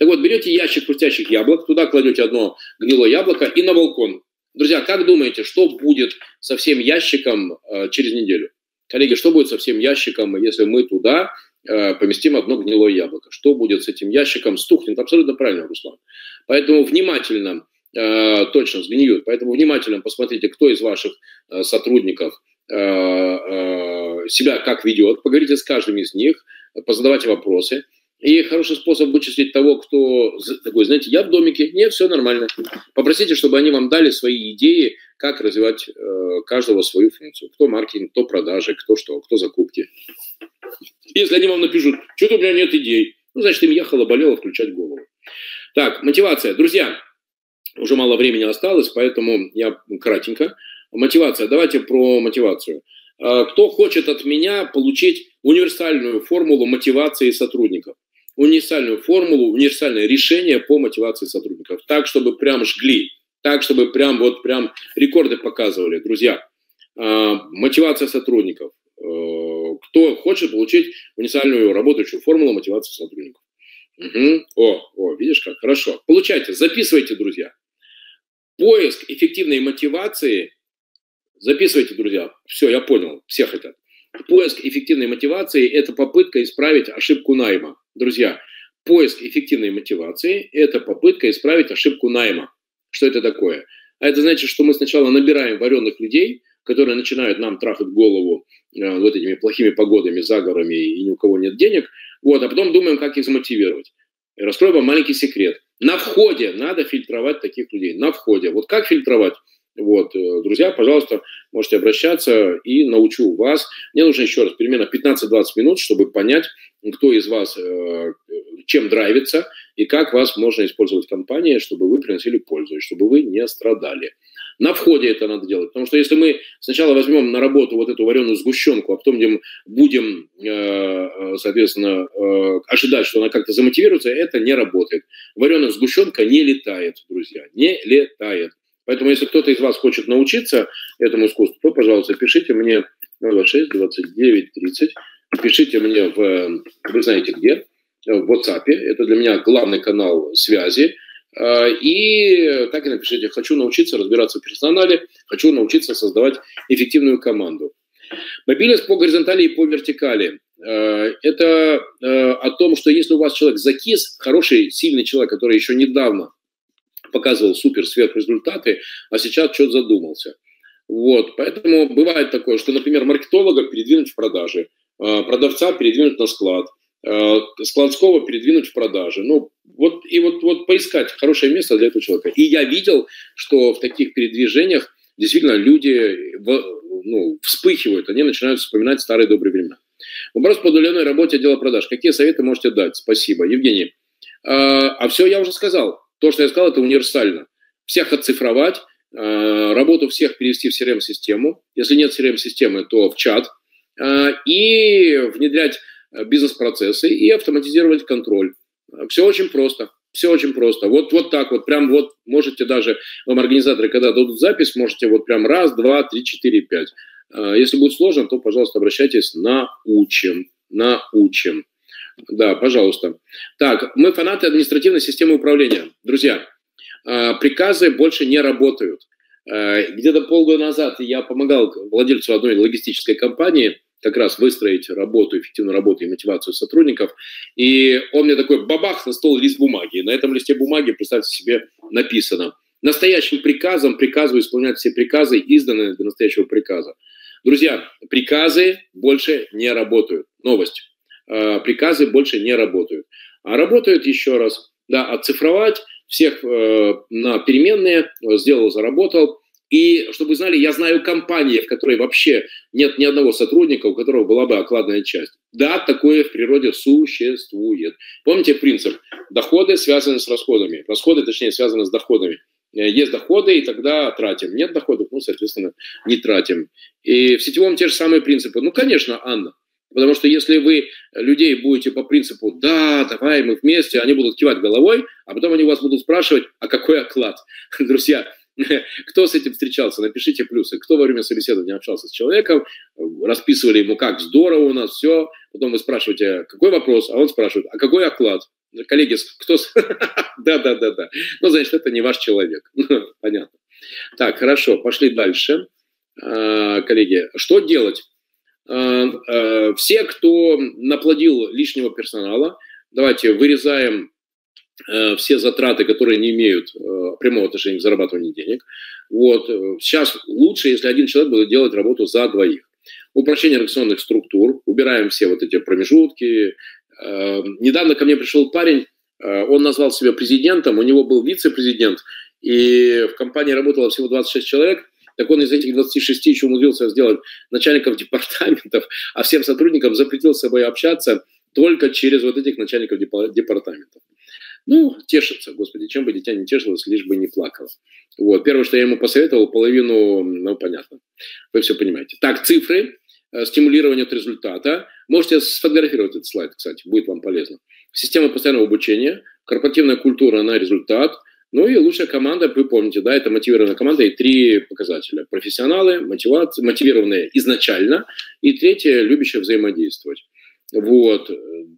Так вот, берете ящик хрустящих яблок, туда кладете одно гнилое яблоко и на балкон. Друзья, как думаете, что будет со всем ящиком э, через неделю? Коллеги, что будет со всем ящиком, если мы туда э, поместим одно гнилое яблоко? Что будет с этим ящиком? Стухнет. Абсолютно правильно, Руслан. Поэтому внимательно, э, точно сгниют. Поэтому внимательно посмотрите, кто из ваших э, сотрудников э, э, себя как ведет. Поговорите с каждым из них, позадавайте вопросы. И хороший способ вычислить того, кто такой, знаете, я в домике, нет, все нормально. Попросите, чтобы они вам дали свои идеи, как развивать э, каждого свою функцию. Кто маркетинг, кто продажи, кто что, кто закупки. Если они вам напишут, что-то у меня нет идей, ну, значит, им ехало, болело включать голову. Так, мотивация. Друзья, уже мало времени осталось, поэтому я кратенько. Мотивация. Давайте про мотивацию. Э, кто хочет от меня получить универсальную формулу мотивации сотрудников? универсальную формулу, универсальное решение по мотивации сотрудников. Так, чтобы прям жгли, так, чтобы прям вот прям рекорды показывали. Друзья, а, мотивация сотрудников. Э, кто хочет получить универсальную работающую формулу мотивации сотрудников? Угу. О, о, видишь как, хорошо. Получайте, записывайте, друзья. Поиск эффективной мотивации. Записывайте, друзья. Все, я понял, все хотят. Поиск эффективной мотивации – это попытка исправить ошибку найма. Друзья, поиск эффективной мотивации – это попытка исправить ошибку найма. Что это такое? А это значит, что мы сначала набираем вареных людей, которые начинают нам трахать голову э, вот этими плохими погодами, заговорами, и ни у кого нет денег, вот, а потом думаем, как их замотивировать. И раскрою вам маленький секрет. На входе надо фильтровать таких людей. На входе. Вот как фильтровать? Вот, э, друзья, пожалуйста, можете обращаться и научу вас. Мне нужно еще раз примерно 15-20 минут, чтобы понять, кто из вас э, чем драйвится и как вас можно использовать в компании, чтобы вы приносили пользу и чтобы вы не страдали. На входе это надо делать, потому что если мы сначала возьмем на работу вот эту вареную сгущенку, а потом будем, э, соответственно, ожидать, что она как-то замотивируется, это не работает. Вареная сгущенка не летает, друзья, не летает. Поэтому, если кто-то из вас хочет научиться этому искусству, то, пожалуйста, пишите мне 026 29 30. Пишите мне в, вы знаете где, в WhatsApp. Это для меня главный канал связи. А, и так и напишите, хочу научиться разбираться в персонале, хочу научиться создавать эффективную команду. Мобильность по горизонтали и по вертикали. А, это о том, что если у вас человек закис, хороший, сильный человек, который еще недавно показывал супер сверхрезультаты, а сейчас что-то задумался. Вот, поэтому бывает такое, что, например, маркетолога передвинуть в продажи, а, продавца передвинуть на склад, а, складского передвинуть в продажи. Ну, вот, и вот, вот поискать хорошее место для этого человека. И я видел, что в таких передвижениях действительно люди ну, вспыхивают, они начинают вспоминать старые добрые времена. Вопрос по удаленной работе отдела продаж. Какие советы можете дать? Спасибо. Евгений. А, а все я уже сказал. То, что я сказал, это универсально. Всех оцифровать, э, работу всех перевести в CRM-систему. Если нет CRM-системы, то в чат. Э, и внедрять э, бизнес-процессы и автоматизировать контроль. Все очень просто. Все очень просто. Вот, вот так вот, прям вот можете даже, вам организаторы, когда дадут запись, можете вот прям раз, два, три, четыре, пять. Если будет сложно, то, пожалуйста, обращайтесь, научим, научим. Да, пожалуйста. Так, мы фанаты административной системы управления. Друзья, а, приказы больше не работают. А, где-то полгода назад я помогал владельцу одной логистической компании как раз выстроить работу, эффективную работу и мотивацию сотрудников. И он мне такой бабах на стол лист бумаги. На этом листе бумаги, представьте себе, написано настоящим приказом приказываю исполнять все приказы, изданные для настоящего приказа. Друзья, приказы больше не работают. Новость. Э, приказы больше не работают. А работают еще раз, да, оцифровать всех э, на переменные, сделал, заработал. И, чтобы вы знали, я знаю компании, в которой вообще нет ни одного сотрудника, у которого была бы окладная часть. Да, такое в природе существует. Помните принцип? Доходы связаны с расходами. Расходы, точнее, связаны с доходами. Э, есть доходы, и тогда тратим. Нет доходов, ну, соответственно, не тратим. И в сетевом те же самые принципы. Ну, конечно, Анна, Потому что если вы людей будете по принципу «да, давай, мы вместе», они будут кивать головой, а потом они вас будут спрашивать, а какой оклад? Друзья, Кто с этим встречался? Напишите плюсы. Кто во время собеседования общался с человеком, расписывали ему, как здорово у нас все. Потом вы спрашиваете, какой вопрос? А он спрашивает, а какой оклад? Коллеги, кто... Да, да, да, да. Ну, значит, это не ваш человек. Понятно. Так, хорошо, пошли дальше. А, коллеги, что делать? А, а, все, кто наплодил лишнего персонала, давайте вырезаем все затраты, которые не имеют прямого отношения к зарабатыванию денег. Вот. Сейчас лучше, если один человек будет делать работу за двоих. Упрощение организационных структур, убираем все вот эти промежутки. Недавно ко мне пришел парень, он назвал себя президентом, у него был вице-президент, и в компании работало всего 26 человек, так он из этих 26 еще умудрился сделать начальников департаментов, а всем сотрудникам запретил с собой общаться только через вот этих начальников департаментов. Ну, тешится, господи, чем бы дитя не тешилось, лишь бы не плакало. Вот, первое, что я ему посоветовал, половину, ну, понятно, вы все понимаете. Так, цифры, э, стимулирование от результата. Можете сфотографировать этот слайд, кстати, будет вам полезно. Система постоянного обучения, корпоративная культура на результат – ну и лучшая команда, вы помните, да, это мотивированная команда и три показателя. Профессионалы, мотивация, мотивированные изначально, и третье, любящие взаимодействовать. Вот,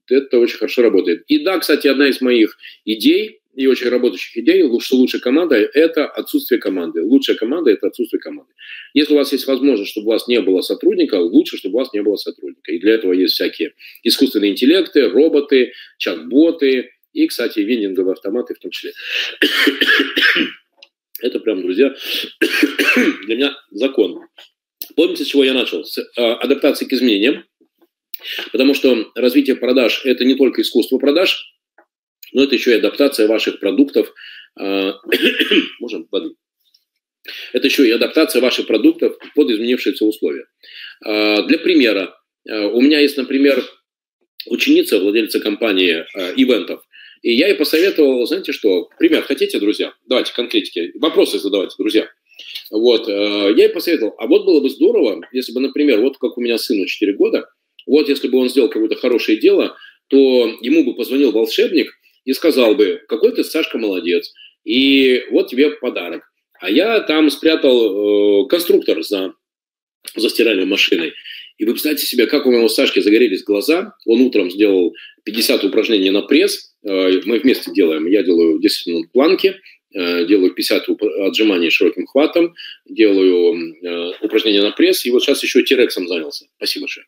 это очень хорошо работает. И да, кстати, одна из моих идей, и очень работающих идей, что лучшая команда – это отсутствие команды. Лучшая команда – это отсутствие команды. Если у вас есть возможность, чтобы у вас не было сотрудника, лучше, чтобы у вас не было сотрудника. И для этого есть всякие искусственные интеллекты, роботы, чат-боты, и, кстати, вендинговые автоматы в том числе. Это прям, друзья, для меня закон. Помните, с чего я начал? С а, адаптации к изменениям. Потому что развитие продаж – это не только искусство продаж, но это еще и адаптация ваших продуктов. А, можем воды? Это еще и адаптация ваших продуктов под изменившиеся условия. А, для примера, у меня есть, например, ученица, владельца компании ивентов, и я ей посоветовал, знаете что, пример хотите, друзья? Давайте конкретики, вопросы задавайте, друзья. Вот, э, я ей посоветовал, а вот было бы здорово, если бы, например, вот как у меня сыну 4 года, вот если бы он сделал какое-то хорошее дело, то ему бы позвонил волшебник и сказал бы, какой ты, Сашка, молодец, и вот тебе подарок. А я там спрятал э, конструктор за, за стиральной машиной. И вы представьте себе, как у моего Сашки загорелись глаза. Он утром сделал 50 упражнений на пресс. Э, мы вместе делаем. Я делаю 10 минут планки, э, делаю 50 отжиманий широким хватом, делаю э, упражнения на пресс. И вот сейчас еще тирексом занялся. Спасибо большое.